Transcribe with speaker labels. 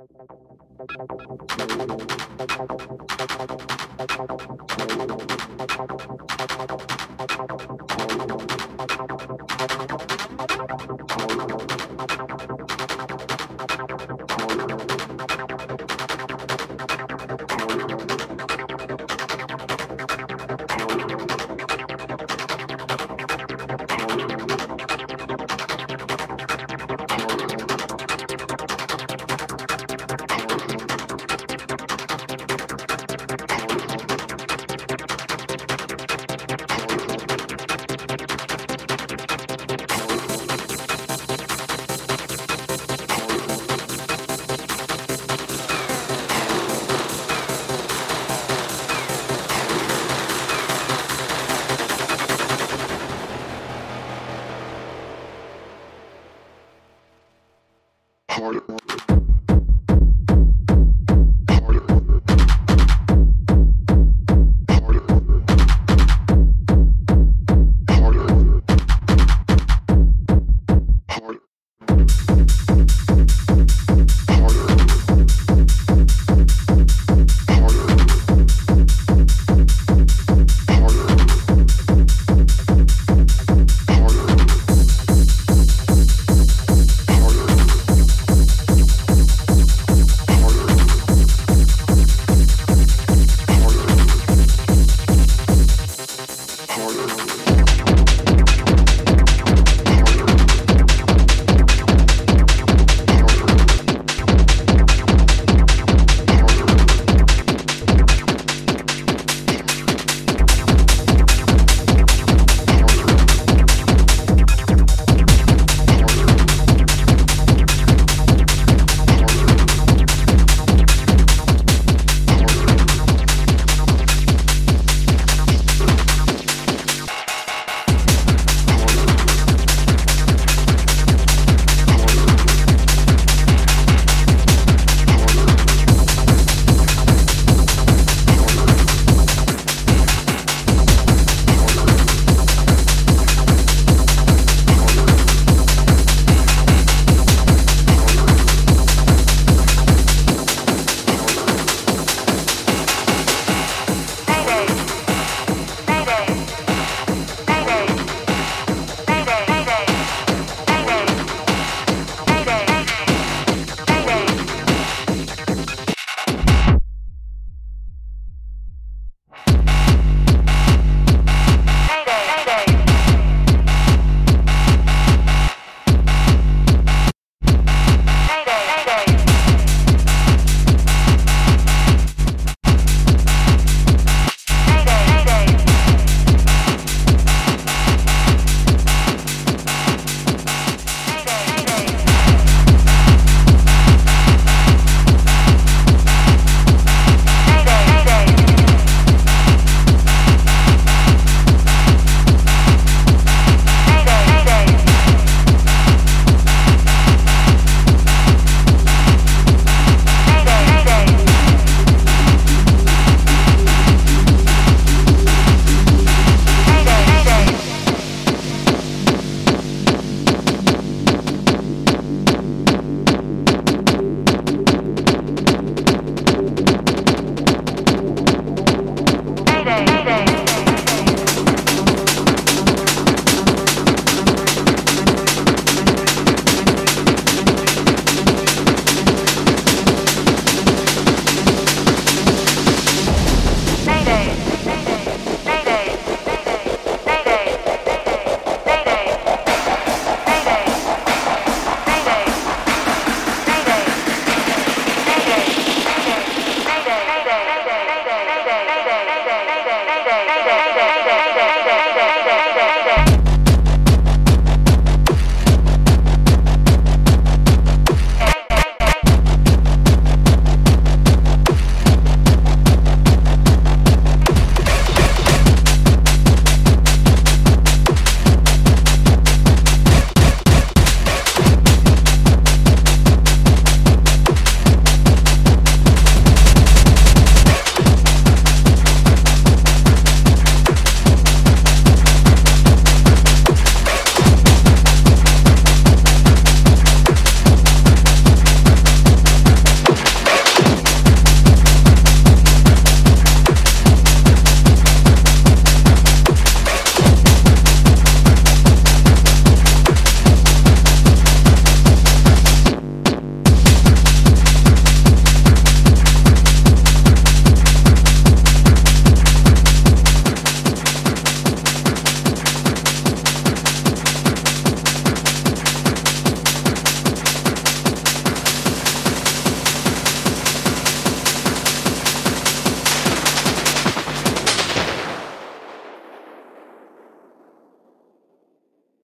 Speaker 1: Thank more